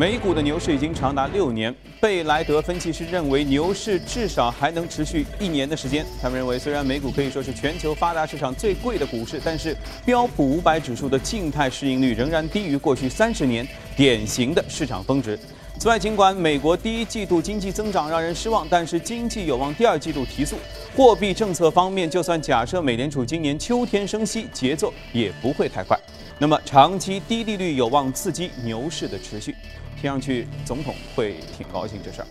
美股的牛市已经长达六年，贝莱德分析师认为牛市至少还能持续一年的时间。他们认为，虽然美股可以说是全球发达市场最贵的股市，但是标普五百指数的静态市盈率仍然低于过去三十年典型的市场峰值。此外，尽管美国第一季度经济增长让人失望，但是经济有望第二季度提速。货币政策方面，就算假设美联储今年秋天升息，节奏也不会太快。那么，长期低利率有望刺激牛市的持续。听上去总统会挺高兴这事儿。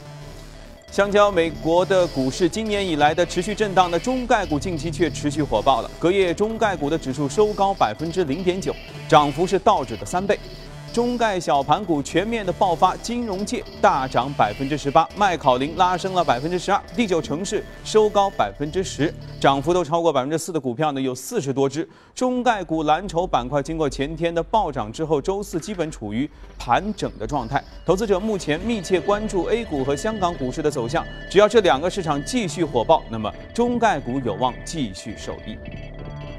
相较美国的股市今年以来的持续震荡的中概股近期却持续火爆了，隔夜中概股的指数收高百分之零点九，涨幅是道指的三倍。中概小盘股全面的爆发，金融界大涨百分之十八，麦考林拉升了百分之十二，第九城市收高百分之十，涨幅都超过百分之四的股票呢有四十多只。中概股蓝筹板块经过前天的暴涨之后，周四基本处于盘整的状态。投资者目前密切关注 A 股和香港股市的走向，只要这两个市场继续火爆，那么中概股有望继续受益。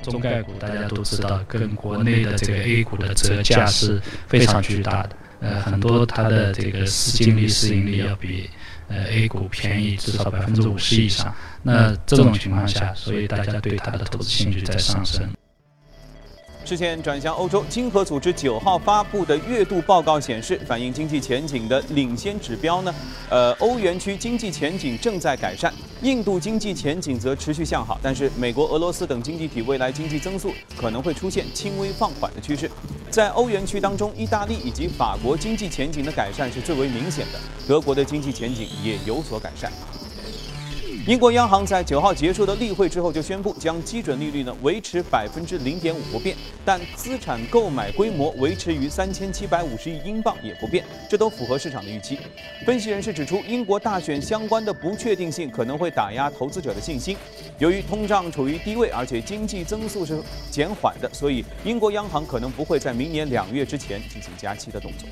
中概股大家都知道，跟国内的这个 A 股的折价是非常巨大的。呃，很多它的这个市净率、市盈率要比呃 A 股便宜至少百分之五十以上。那这种情况下，所以大家对它的投资兴趣在上升。视线转向欧洲，经合组织九号发布的月度报告显示，反映经济前景的领先指标呢，呃，欧元区经济前景正在改善，印度经济前景则持续向好，但是美国、俄罗斯等经济体未来经济增速可能会出现轻微放缓的趋势。在欧元区当中，意大利以及法国经济前景的改善是最为明显的，德国的经济前景也有所改善。英国央行在九号结束的例会之后就宣布，将基准利率呢维持百分之零点五不变，但资产购买规模维持于三千七百五十亿英镑也不变，这都符合市场的预期。分析人士指出，英国大选相关的不确定性可能会打压投资者的信心。由于通胀处于低位，而且经济增速是减缓的，所以英国央行可能不会在明年两月之前进行加息的动作。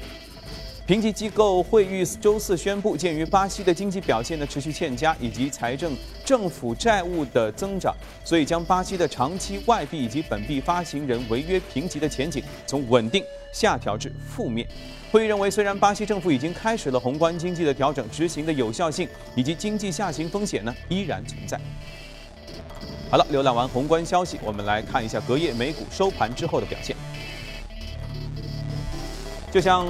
评级机构惠誉周四宣布，鉴于巴西的经济表现的持续欠佳，以及财政政府债务的增长，所以将巴西的长期外币以及本币发行人违约评级的前景从稳定下调至负面。会议认为，虽然巴西政府已经开始了宏观经济的调整，执行的有效性以及经济下行风险呢依然存在。好了，浏览完宏观消息，我们来看一下隔夜美股收盘之后的表现，就像。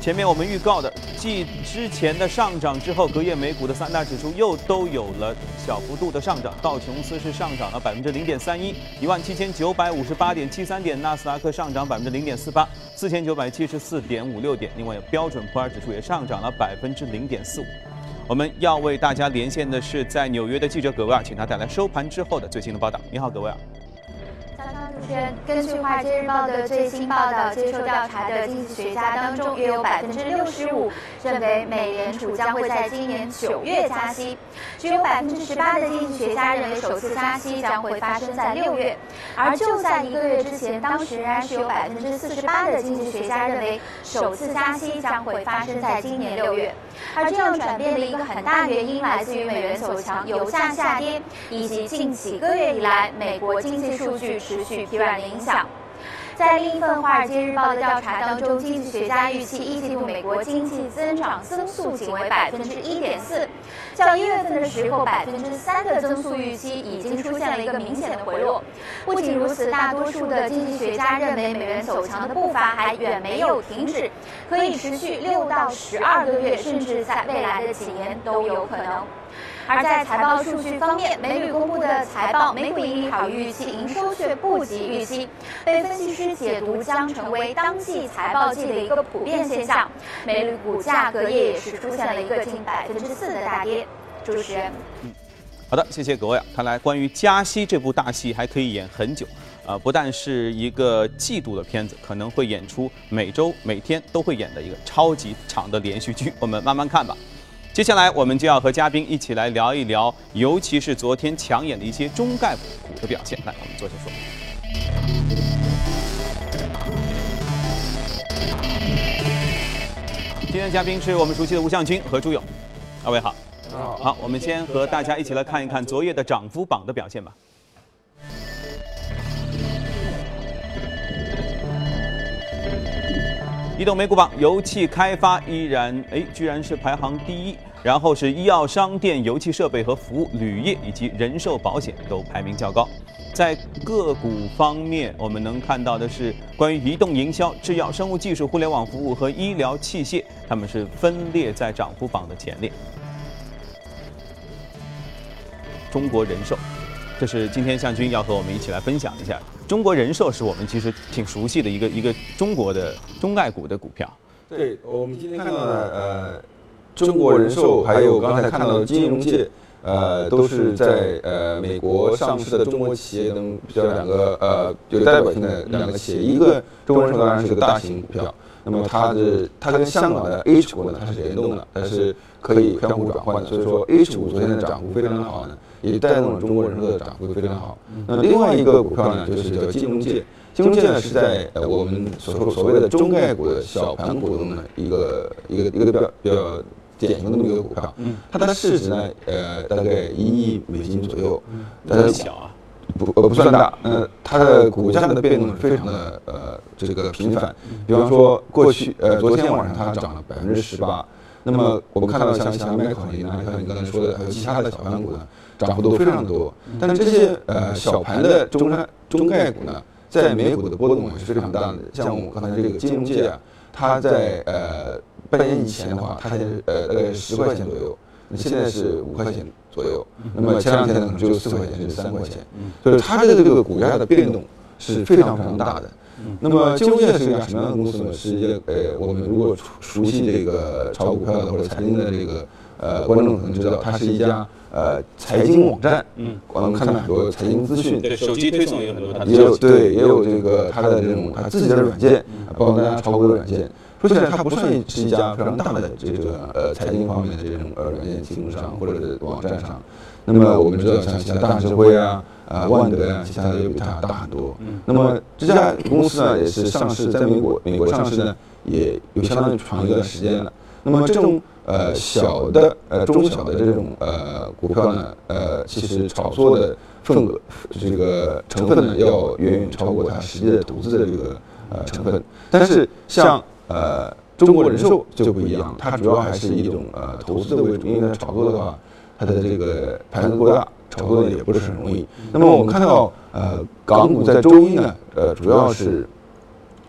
前面我们预告的，继之前的上涨之后，隔夜美股的三大指数又都有了小幅度的上涨。道琼斯是上涨了百分之零点三一，一万七千九百五十八点七三点；纳斯达克上涨百分之零点四八，四千九百七十四点五六点。另外，标准普尔指数也上涨了百分之零点四五。我们要为大家连线的是在纽约的记者葛维尔，请他带来收盘之后的最新的报道。你好，葛维尔。根据《华尔街日报》的最新报道，接受调查的经济学家当中，约有百分之六十五认为美联储将会在今年九月加息，只有百分之十八的经济学家认为首次加息将会发生在六月。而就在一个月之前，当时仍然是有百分之四十八的经济学家认为首次加息将会发生在今年六月。而这样转变的一个很大原因来自于美元走强、油价下跌，以及近几个月以来美国经济数据持续疲软的影响。在另一份《华尔街日报》的调查当中，经济学家预期一季度美国经济增长增速仅为百分之一点四，较一月份的时候百分之三的增速预期已经出现了一个明显的回落。不仅如此，大多数的经济学家认为美元走强的步伐还远没有停止，可以持续六到十二个月，甚至在未来的几年都有可能。而在财报数据方面，美铝公布的财报每股盈利好于预期，营收却不及预期，被分析师解读将成为当季财报季的一个普遍现象。美铝股价隔夜也是出现了一个近百分之四的大跌。主持人，嗯，好的，谢谢各位啊。看来关于加息这部大戏还可以演很久，呃，不但是一个季度的片子，可能会演出每周每天都会演的一个超级长的连续剧。我们慢慢看吧。接下来，我们就要和嘉宾一起来聊一聊，尤其是昨天抢眼的一些中概股的表现。来，我们坐下说。今天的嘉宾是我们熟悉的吴向军和朱勇，二位好。好。好，我们先和大家一起来看一看昨夜的涨幅榜的表现吧。移动美股榜，油气开发依然哎，居然是排行第一，然后是医药、商店、油气设备和服务、铝业以及人寿保险都排名较高。在个股方面，我们能看到的是关于移动营销、制药、生物技术、互联网服务和医疗器械，他们是分列在涨幅榜的前列。中国人寿，这是今天向军要和我们一起来分享一下。中国人寿是我们其实挺熟悉的一个一个中国的中概股的股票。对，我们今天看到的呃，中国人寿还有刚才看到的金融界，呃，都是在呃美国上市的中国企业中比较两个呃有代表性的两个企业。一个中国人寿当然是个大型股票，那么它的它跟香港的 H 股呢它是联动的，但是可以相互转换的。所以说 H 股昨天的涨幅非常的好呢。也带动了中国人寿的涨幅非常好。那另外一个股票呢，就是叫金融界。金融界呢是在呃我们所说所谓的中概股的小盘股中的一个一个一个比较比较典型的那么一个股票。它的市值呢，呃，大概一亿美金左右。很小啊，不呃不算大。呃，它的股价的变动非常的呃这个频繁。比方说过去呃昨天晚上它涨了百分之十八。那么我们看到像像麦考林啊，像你刚才说的，还有其他的小盘股呢。涨幅都非常多，但是这些呃小盘的中山中概股呢，在美股的波动也是非常大的。像我们刚才这个金融界啊，它在呃半年以前的话，它才呃大概十块钱左右，那现在是五块钱左右。那么前两天可能只有四块钱，甚至三块钱。所以它的这个股价的变动是非常非常大的。那么金融界是一家什么样的公司呢？是一个呃，我们如果熟悉这个炒股票的或者财经的这个呃观众可能知道，它是一家。呃，财经网站，嗯，我们看到很多财经资讯，对，手机推送也有很多，也有对，也有这个它的这种它自己的软件，包括大家炒股的软件。说起来，它不算是一家非常大的这个呃财经方面的这种呃软件提供商或者是网站上。那么我们知道，像其他大智慧啊、啊万德啊，其他的又比它大很多。那么这家公司呢，也是上市在美国，美国上市呢，也有相当长一段时间了。那么这种。呃，小的呃中小的这种呃股票呢，呃，其实炒作的份额这个成分呢，要远远超过它实际的投资的这个呃成分。但是像呃中国人寿就不一样，它主要还是一种呃投资的为主，因为它炒作的话，它的这个盘子过大，炒作的也不是很容易。那么我们看到呃港股在周一呢，呃主要是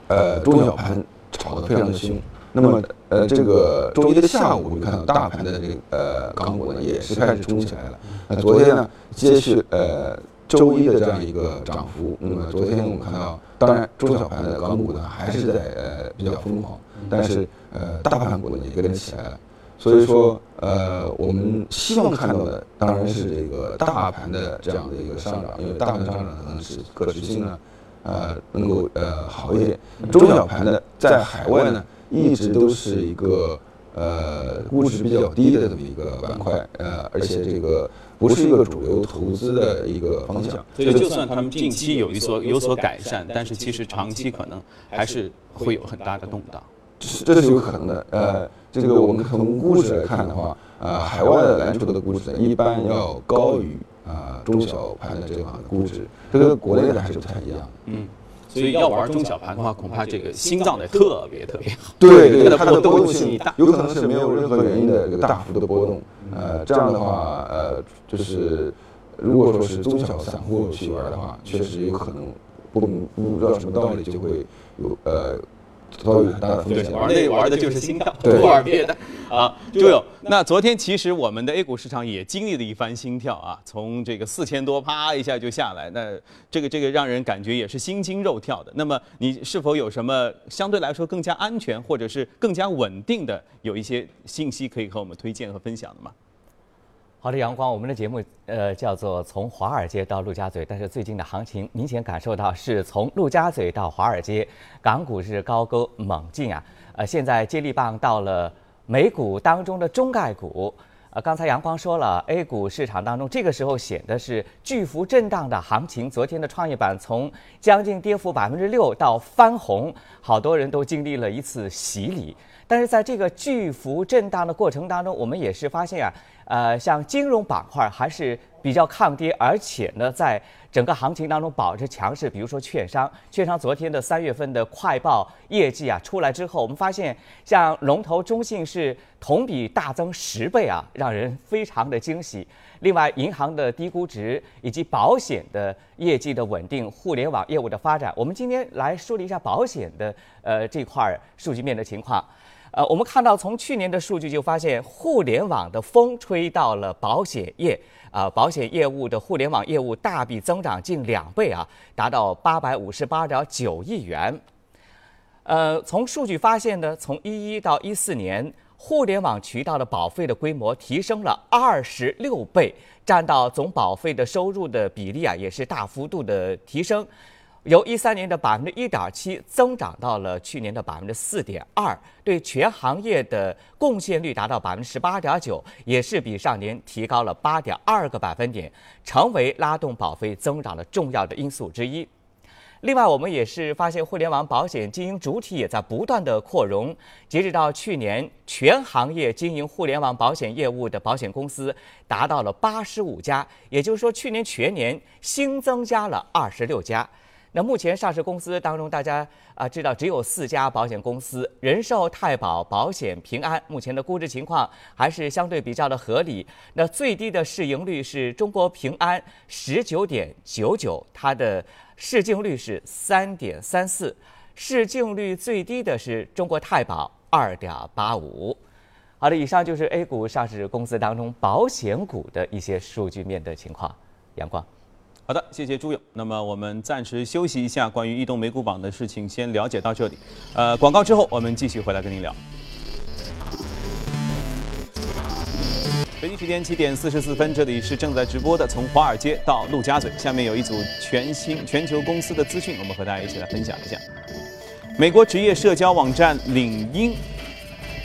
呃中小盘炒得非常的凶。那么，呃，这个周一的下午，我们看到大盘的这个呃港股呢，也是开始冲起来了。那昨天呢，接续呃周一的这样一个涨幅。那么昨天我们看到，当然中小盘的港股呢还是在呃比较疯狂，但是呃大盘股呢也跟着起来了。所以说，呃，我们希望看到的当然是这个大盘的这样的一个上涨，因为大盘上涨可能是可持续呢，呃，能够呃好一点。中小盘呢在海外呢。一直都是一个呃估值比较低的这么一个板块，呃，而且这个不是一个主流投资的一个方向。所以，就算他们近期有一所有所改善，但是其实长期可能还是会有很大的动荡。这是这是有可能的。呃，这个我们从估值来看的话，呃，海外的蓝筹的估值一般要高于啊中小盘的这个估值，这个国内的还是不太一样的。嗯。所以要玩中小盘的话，恐怕这个心脏得特别特别好。对对，它的波动性大，有可能是没有任何原因的这个大幅度的波动。呃，这样的话，呃，就是如果说是中小散户去玩的话，确实有可能不不知道什么道理就会有呃。遭遇很大的风险。玩那玩的就是心跳，不玩别的 啊。朱友，那昨天其实我们的 A 股市场也经历了一番心跳啊，从这个四千多啪一下就下来，那这个这个让人感觉也是心惊肉跳的。那么你是否有什么相对来说更加安全或者是更加稳定的有一些信息可以和我们推荐和分享的吗？好的，阳光，我们的节目呃叫做从华尔街到陆家嘴，但是最近的行情明显感受到是从陆家嘴到华尔街，港股是高歌猛进啊，呃，现在接力棒到了美股当中的中概股，呃，刚才阳光说了，A 股市场当中这个时候显得是巨幅震荡的行情，昨天的创业板从将近跌幅百分之六到翻红，好多人都经历了一次洗礼，但是在这个巨幅震荡的过程当中，我们也是发现啊。呃，像金融板块还是比较抗跌，而且呢，在整个行情当中保持强势。比如说券商，券商昨天的三月份的快报业绩啊出来之后，我们发现像龙头中信是同比大增十倍啊，让人非常的惊喜。另外，银行的低估值以及保险的业绩的稳定，互联网业务的发展，我们今天来梳理一下保险的呃这块数据面的情况。呃，我们看到从去年的数据就发现，互联网的风吹到了保险业。啊，保险业务的互联网业务大笔增长近两倍啊，达到八百五十八点九亿元。呃，从数据发现呢，从一一到一四年，互联网渠道的保费的规模提升了二十六倍，占到总保费的收入的比例啊，也是大幅度的提升。由一三年的百分之一点七增长到了去年的百分之四点二，对全行业的贡献率达到百分之十八点九，也是比上年提高了八点二个百分点，成为拉动保费增长的重要的因素之一。另外，我们也是发现互联网保险经营主体也在不断的扩容。截止到去年，全行业经营互联网保险业务的保险公司达到了八十五家，也就是说，去年全年新增加了二十六家。那目前上市公司当中，大家啊知道只有四家保险公司，人寿、太保、保险、平安，目前的估值情况还是相对比较的合理。那最低的市盈率是中国平安十九点九九，它的市净率是三点三四，市净率最低的是中国太保二点八五。好的，以上就是 A 股上市公司当中保险股的一些数据面的情况。阳光。好的，谢谢朱勇。那么我们暂时休息一下，关于异动美股榜的事情先了解到这里。呃，广告之后我们继续回来跟您聊。北京时间七点四十四分，这里是正在直播的从华尔街到陆家嘴。下面有一组全新全球公司的资讯，我们和大家一起来分享一下。美国职业社交网站领英。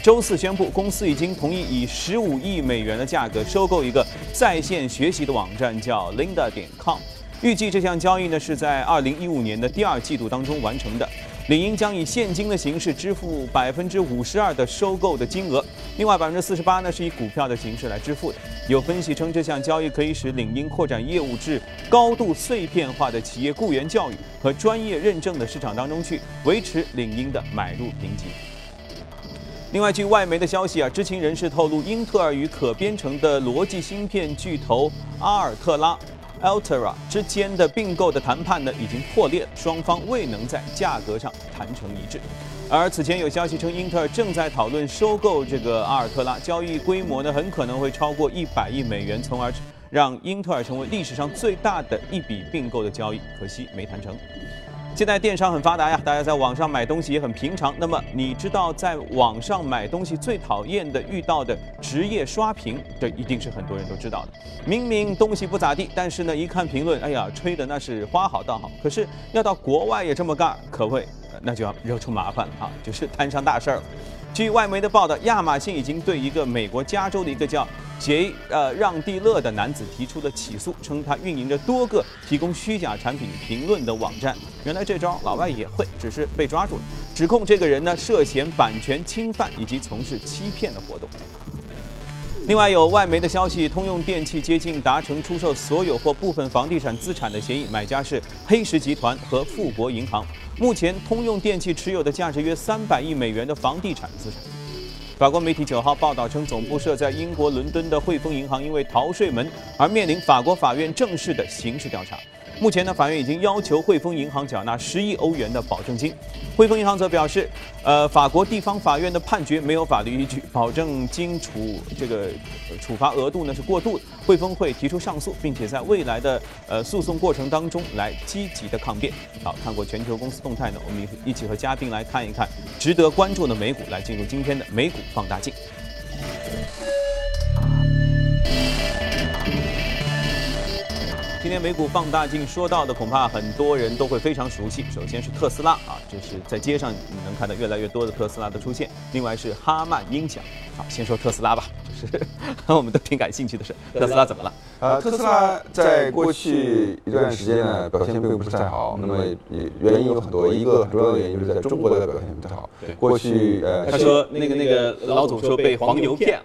周四宣布，公司已经同意以十五亿美元的价格收购一个在线学习的网站，叫 Linda 点 com。预计这项交易呢是在二零一五年的第二季度当中完成的。领英将以现金的形式支付百分之五十二的收购的金额，另外百分之四十八呢是以股票的形式来支付的。有分析称，这项交易可以使领英扩展业务至高度碎片化的企业雇员教育和专业认证的市场当中去，维持领英的买入评级。另外，据外媒的消息啊，知情人士透露，英特尔与可编程的逻辑芯片巨头阿尔特拉 （Altera） 之间的并购的谈判呢已经破裂，双方未能在价格上谈成一致。而此前有消息称，英特尔正在讨论收购这个阿尔特拉，交易规模呢很可能会超过一百亿美元，从而让英特尔成为历史上最大的一笔并购的交易。可惜没谈成。现在电商很发达呀，大家在网上买东西也很平常。那么你知道在网上买东西最讨厌的遇到的职业刷屏，这一定是很多人都知道的。明明东西不咋地，但是呢一看评论，哎呀，吹的那是花好道好。可是要到国外也这么干，可谓那就要惹出麻烦了啊，就是摊上大事儿了。据外媒的报道，亚马逊已经对一个美国加州的一个叫。杰呃让蒂勒的男子提出的起诉，称他运营着多个提供虚假产品评论的网站。原来这招老外也会，只是被抓住了。指控这个人呢涉嫌版权侵犯以及从事欺骗的活动。另外有外媒的消息，通用电气接近达成出售所有或部分房地产资产的协议，买家是黑石集团和富国银行。目前通用电气持有的价值约三百亿美元的房地产资产。法国媒体九号报道称，总部设在英国伦敦的汇丰银行因为逃税门而面临法国法院正式的刑事调查。目前呢，法院已经要求汇丰银行缴纳十亿欧元的保证金。汇丰银行则表示，呃，法国地方法院的判决没有法律依据，保证金处这个处罚额度呢是过度的。汇丰会提出上诉，并且在未来的呃诉讼过程当中来积极的抗辩。好，看过全球公司动态呢，我们一起和嘉宾来看一看值得关注的美股，来进入今天的美股放大镜。今天美股放大镜说到的，恐怕很多人都会非常熟悉。首先是特斯拉啊，这是在街上你能看到越来越多的特斯拉的出现。另外是哈曼音响，好，先说特斯拉吧，是 我们都挺感兴趣的事。特斯拉怎么了？呃，特斯拉在过去一段时间呢，表现并不是太好。那么原因有很多，一个很重要的原因就是在中国的表现不太好。对，过去呃，他说那个那个老总说被黄牛骗。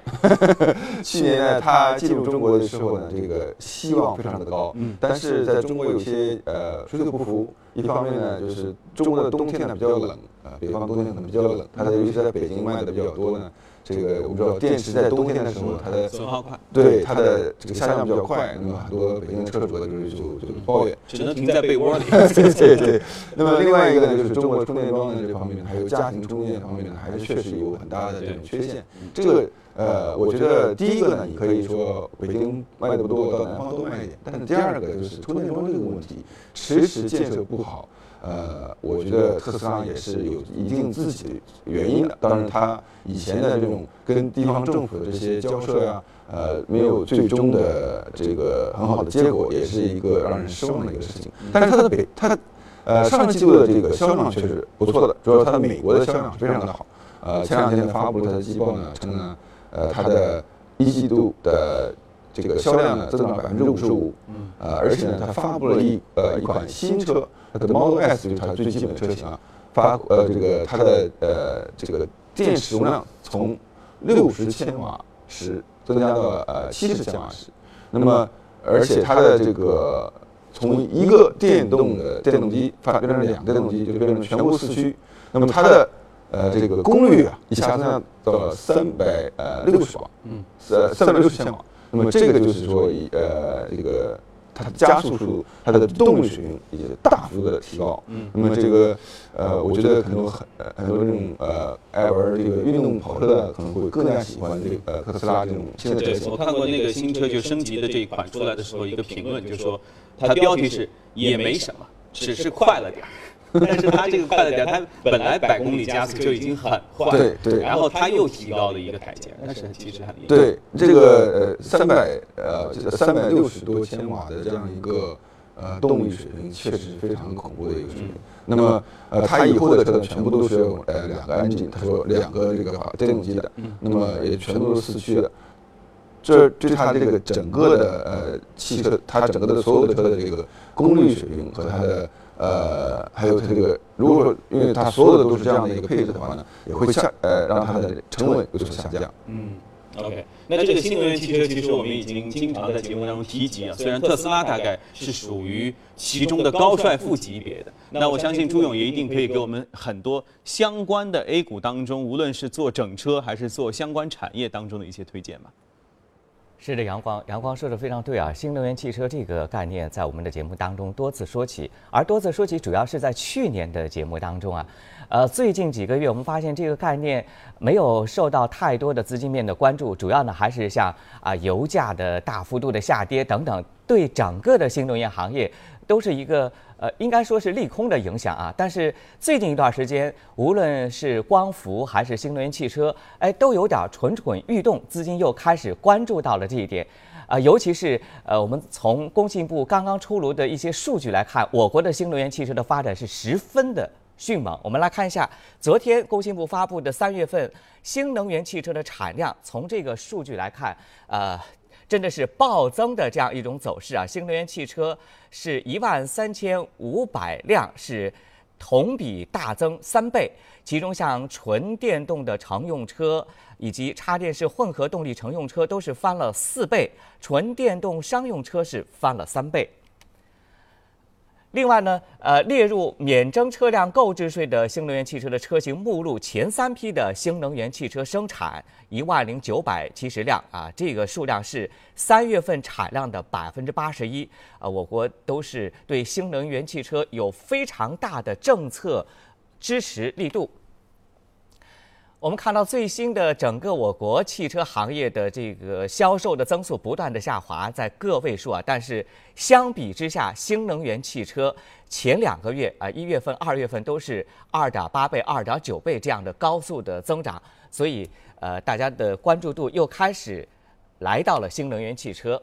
去年呢，他进入中国的时候呢，这个希望非常的高。嗯。但是在中国有些呃水土不服，一方面呢，就是中国的冬天呢比较冷，啊，北方冬天可能比较冷，它的尤其是在北京卖的比较多呢。这个我们知道，电池在冬天的时候，它的损耗快，对它的这个下降比较快。那么很多北京的车主就是就就抱怨，只能停在被窝里。对对对。那么另外一个呢，就是中国充电桩的这方面，还有家庭充电方面呢，还是确实有很大的这种缺陷。这个呃，我觉得第一个呢，你可以说北京卖的不多，到南方多卖一点。但是第二个就是充电桩这个问题，迟迟建设不好。呃，我觉得特斯拉也是有一定自己的原因的。当然，它以前的这种跟地方政府的这些交涉呀，呃，没有最终的这个很好的结果，也是一个让人失望的一个事情。但是它的北，它呃上季度的这个销量确实不错的，主要它的美国的销量非常的好。呃，前两天发布了它的季报呢，称呢，呃，它的一季度的这个销量呢增长百分之五十五。嗯。呃，而且呢，它发布了一呃一款新车。它的 Model S 就是它最基本的车型啊，发呃这个它的呃这个电池容量从六十千瓦时增加到呃七十千瓦时，那么而且它的这个从一个电动的电动机发变成两个电动机，就变成全国四驱，那么它的呃这个功率啊一下增加到了三百呃六十瓦，嗯，三三百六十千瓦，那么这个就是说呃这个。它的加速速度，它的动力水平也大幅的提高。嗯，那么这个，呃，我觉得可能很很多这种呃爱玩这个运动跑车的可能会更加喜欢这个呃特斯拉这种现在车型。我看过那个新车就升级的这一款出来的时候，一个评论就说，它标题是也没什么，只是快了点儿。但是它这个快了点，它本来百公里加速就已经很快，对对，然后它又提高了一个台阶，但是其实很厉害。对这个呃三百呃这个三百六十多千瓦的这样一个呃动力水平，确实非常恐怖的一个水平。那么呃它以后的车全部都是呃两个 engine，他说两个这个电动机的，那么也全都是四驱的。这对它这个整个的呃汽车，它整个的所有的车的这个功率水平和它的。呃，还有它这个，如果说因为它所有的都是这样的一个配置的话呢，也会下呃让它的成本有所下降。嗯，OK，那这个新能源汽车其实我们已经经常在节目当中提及啊，虽然特斯拉大概是属于其中的高帅富级别的，那我相信朱勇也一定可以给我们很多相关的 A 股当中，无论是做整车还是做相关产业当中的一些推荐吧。是的，阳光，阳光说的非常对啊！新能源汽车这个概念在我们的节目当中多次说起，而多次说起主要是在去年的节目当中啊。呃，最近几个月我们发现这个概念没有受到太多的资金面的关注，主要呢还是像啊油价的大幅度的下跌等等，对整个的新能源行业都是一个。呃，应该说是利空的影响啊。但是最近一段时间，无论是光伏还是新能源汽车，哎，都有点蠢蠢欲动，资金又开始关注到了这一点。啊，尤其是呃，我们从工信部刚刚出炉的一些数据来看，我国的新能源汽车的发展是十分的迅猛。我们来看一下昨天工信部发布的三月份新能源汽车的产量，从这个数据来看，呃。真的是暴增的这样一种走势啊！新能源汽车是一万三千五百辆，是同比大增三倍。其中像纯电动的乘用车以及插电式混合动力乘用车都是翻了四倍，纯电动商用车是翻了三倍。另外呢，呃，列入免征车辆购置税的新能源汽车的车型目录前三批的新能源汽车生产一万零九百七十辆啊，这个数量是三月份产量的百分之八十一啊。我国都是对新能源汽车有非常大的政策支持力度。我们看到最新的整个我国汽车行业的这个销售的增速不断的下滑，在个位数啊，但是相比之下，新能源汽车前两个月啊，一月份、二月份都是二点八倍、二点九倍这样的高速的增长，所以呃，大家的关注度又开始来到了新能源汽车。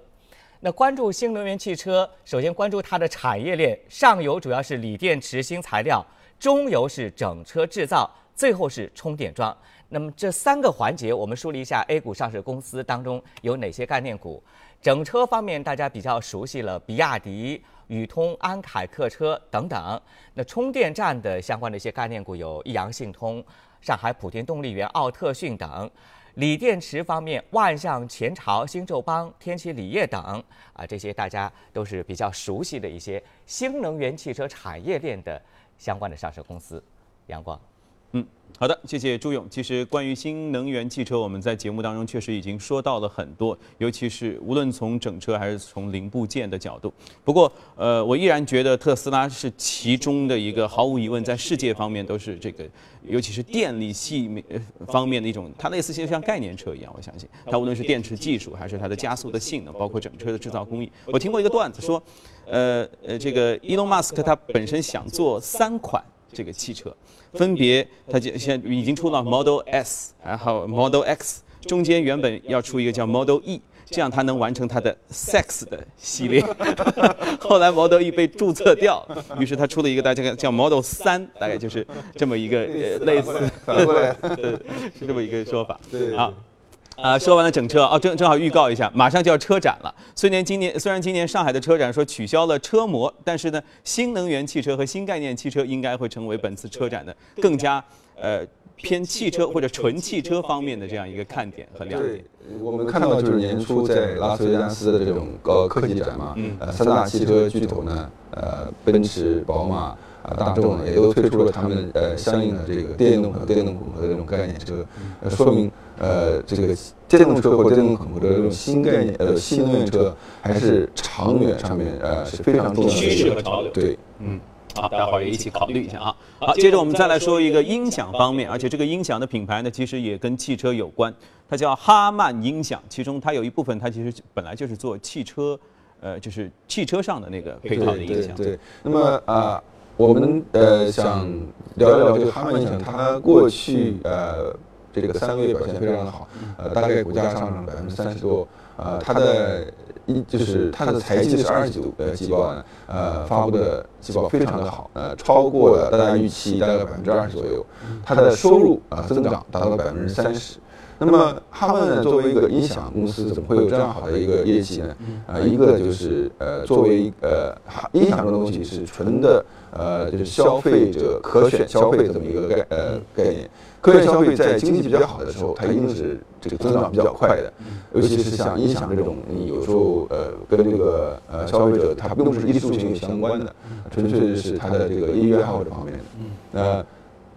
那关注新能源汽车，首先关注它的产业链，上游主要是锂电池、新材料，中游是整车制造。最后是充电桩，那么这三个环节，我们梳理一下 A 股上市公司当中有哪些概念股。整车方面，大家比较熟悉了，比亚迪、宇通、安凯客车等等。那充电站的相关的一些概念股有益阳信通、上海普天动力源、奥特迅等。锂电池方面，万象、前朝、新宙邦、天齐锂业等啊，这些大家都是比较熟悉的一些新能源汽车产业链的相关的上市公司。阳光。嗯，好的，谢谢朱勇。其实关于新能源汽车，我们在节目当中确实已经说到了很多，尤其是无论从整车还是从零部件的角度。不过，呃，我依然觉得特斯拉是其中的一个，毫无疑问，在世界方面都是这个，尤其是电力系面方面的一种，它类似就像概念车一样。我相信它无论是电池技术，还是它的加速的性能，包括整车的制造工艺。我听过一个段子说，呃呃，这个伊隆马斯克他本身想做三款。这个汽车，分别它就现在已经出了 Model S，然后 Model X，中间原本要出一个叫 Model E，这样它能完成它的 Sex 的系列。后来 Model E 被注册掉，于是它出了一个大家叫 Model 三，大概就是这么一个类似，是这么一个说法。对啊。啊，说完了整车哦，正正好预告一下，马上就要车展了。虽然今年虽然今年上海的车展说取消了车模，但是呢，新能源汽车和新概念汽车应该会成为本次车展的更加呃偏汽车或者纯汽车方面的这样一个看点和亮点。我们看到就是年初在拉斯维加斯的这种高科技展嘛，呃，三大汽车巨头呢，呃，奔驰、宝马。啊，大众也都推出了他们呃相应的这个电动和电动混合的这种概念车，呃，说明呃这个电动车或电动混合的这种新概念呃新能源车还是长远上面呃是非常重要的趋势和潮流。对，嗯，好，待会儿也一起考虑一下啊。好，接着我们再来说一个音响方面，而且这个音响的品牌呢，其实也跟汽车有关，它叫哈曼音响，其中它有一部分它其实本来就是做汽车，呃，就是汽车上的那个配套的音响。对，那么啊。我们呃想聊一聊这个哈曼音响，它过去呃这个三个月表现非常的好，呃大概股价上涨百分之三十多，呃它的一就是它的财季是二季度呃季报呢，呃发布的季报非常的好，呃超过了大家预期大概百分之二十左右，它的收入啊增长达到了百分之三十。那么哈曼呢，作为一个音响公司，怎么会有这样好的一个业绩呢？啊，一个就是呃，作为呃，音响这东西是纯的呃，就是消费者可选消费的这么一个概呃概念。可选消费在经济比较好的时候，它一定是这个增长比较快的。尤其是像音响这种，你有时候呃跟这个呃消费者他并不是艺术性相关的，纯粹是他的这个音乐爱好这方面的。那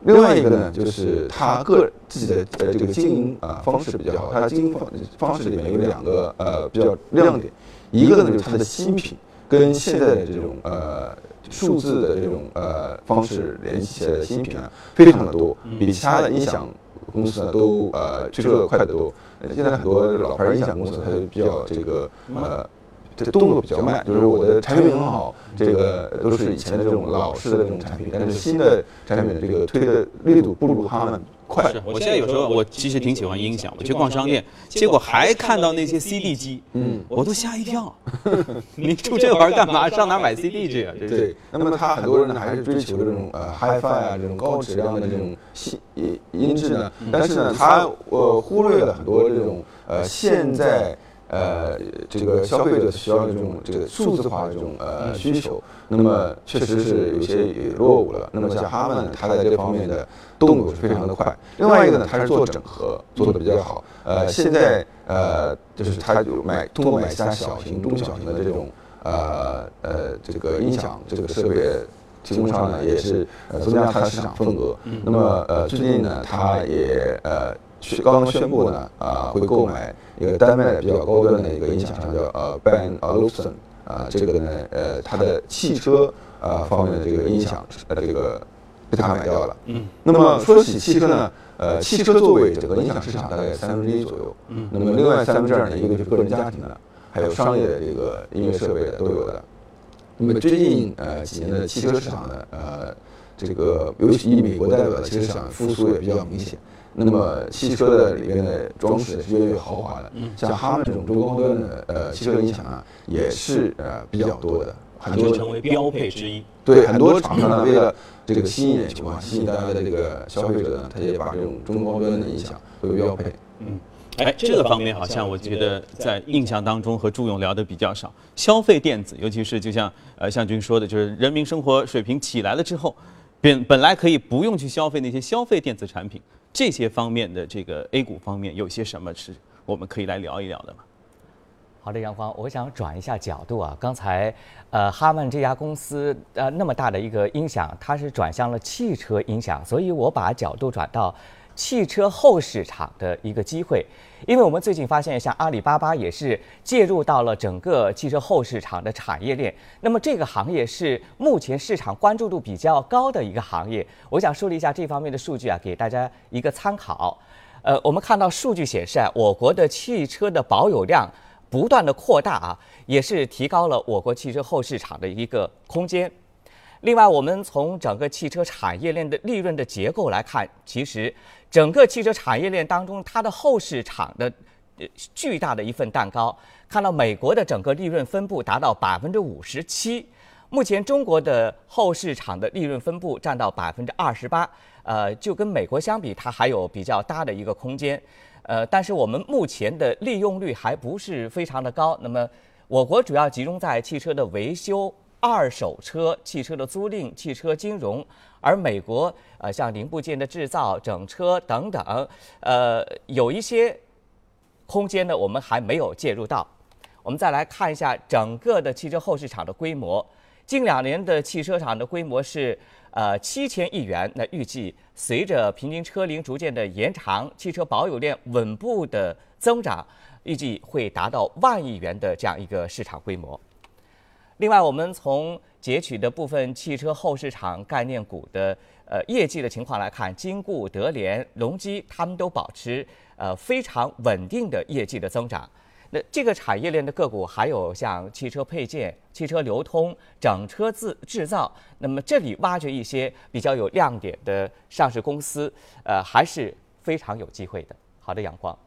另外一个呢，就是他个自己的呃这个经营啊方式比较好，他经营方方式里面有两个呃比较亮点，一个呢就是他的新品跟现在的这种呃数字的这种呃方式联系起来的新品啊非常的多，比其他的音响公司呢都呃推出的快得多。现在很多老牌音响公司它就比较这个呃。这动作比较慢，就是我的产品很好，这个都是以前的这种老式的这种产品，但是新的产品的这个推的力度不如他们快。是我现在有时候我其实挺喜欢音响，我去逛商店，结果还看到那些 CD 机，嗯，我都吓一跳。你出这玩意儿干嘛？上哪买 CD 去啊？对。那么他很多人呢还是追求这种呃 HiFi 啊这种高质量的这种音音质呢，但是呢他呃忽略了很多这种呃现在。呃，这个消费者需要这种这个数字化的这种呃需求，那么确实是有些也落伍了。那么像哈曼，它在这方面的动作是非常的快。另外一个呢，它是做整合做的比较好。呃，现在呃，就是它就买通过买下小型、中小型的这种呃呃这个音响这个设备提供商呢，也是呃增加它的市场份额。那么呃最近呢，它也呃。刚刚宣布呢，啊，会购买一个丹麦比较高端的一个音响厂，叫呃 Bang Olufsen，啊，这个呢，呃，它的汽车啊方面的这个音响，呃，这个被他买掉了。嗯。那么说起汽车呢，呃，汽车作为整个音响市场大概三分之一左右。嗯。那么另外三分之二呢，一个就是个人家庭的，还有商业的这个音乐设备的都有的。那么最近呃几年的汽车市场呢，呃，这个尤其以美国代表的汽车市场复苏也比较明显。那么汽车的里面的装饰是越来越豪华的，像哈曼这种中高端的呃汽车音响啊，也是呃比较多的。很多成为标配之一。对很多厂商呢，为了这个吸引眼球啊，吸引大家的这个消费者呢，他也把这种中高端的音响作为标配。嗯，哎，这个方面好像我觉得在印象当中和朱勇聊的比较少。消费电子，尤其是就像呃向军说的，就是人民生活水平起来了之后，本本来可以不用去消费那些消费电子产品，这些方面的这个 A 股方面有些什么是我们可以来聊一聊的吗？好的，杨光，我想转一下角度啊。刚才，呃，哈曼这家公司，呃，那么大的一个音响，它是转向了汽车音响，所以我把角度转到汽车后市场的一个机会。因为我们最近发现，像阿里巴巴也是介入到了整个汽车后市场的产业链。那么这个行业是目前市场关注度比较高的一个行业。我想梳理一下这方面的数据啊，给大家一个参考。呃，我们看到数据显示啊，我国的汽车的保有量。不断的扩大啊，也是提高了我国汽车后市场的一个空间。另外，我们从整个汽车产业链的利润的结构来看，其实整个汽车产业链当中，它的后市场的巨大的一份蛋糕，看到美国的整个利润分布达到百分之五十七，目前中国的后市场的利润分布占到百分之二十八，呃，就跟美国相比，它还有比较大的一个空间。呃，但是我们目前的利用率还不是非常的高。那么，我国主要集中在汽车的维修、二手车、汽车的租赁、汽车金融，而美国呃，像零部件的制造、整车等等，呃，有一些空间呢，我们还没有介入到。我们再来看一下整个的汽车后市场的规模，近两年的汽车厂的规模是。呃，七千亿元。那预计随着平均车龄逐渐的延长，汽车保有量稳步的增长，预计会达到万亿元的这样一个市场规模。另外，我们从截取的部分汽车后市场概念股的呃业绩的情况来看，金固、德联、隆基，他们都保持呃非常稳定的业绩的增长。那这个产业链的个股还有像汽车配件、汽车流通、整车制制造，那么这里挖掘一些比较有亮点的上市公司，呃，还是非常有机会的。好的，阳光，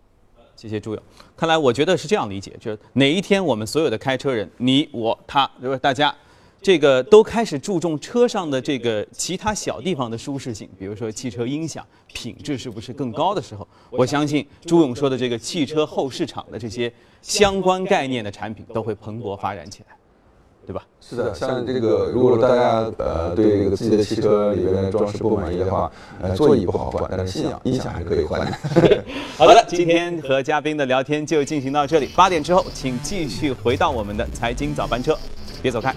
谢谢朱勇。看来我觉得是这样理解，就是哪一天我们所有的开车人，你我他，就是大家。这个都开始注重车上的这个其他小地方的舒适性，比如说汽车音响品质是不是更高的时候，我相信朱勇说的这个汽车后市场的这些相关概念的产品都会蓬勃发展起来，对吧？是的，像这个，如果说大家呃对这个自己的汽车里面的装饰不满意的话，呃座椅不好换，但是音响音响还可以换。好的，今天和嘉宾的聊天就进行到这里，八点之后请继续回到我们的财经早班车，别走开。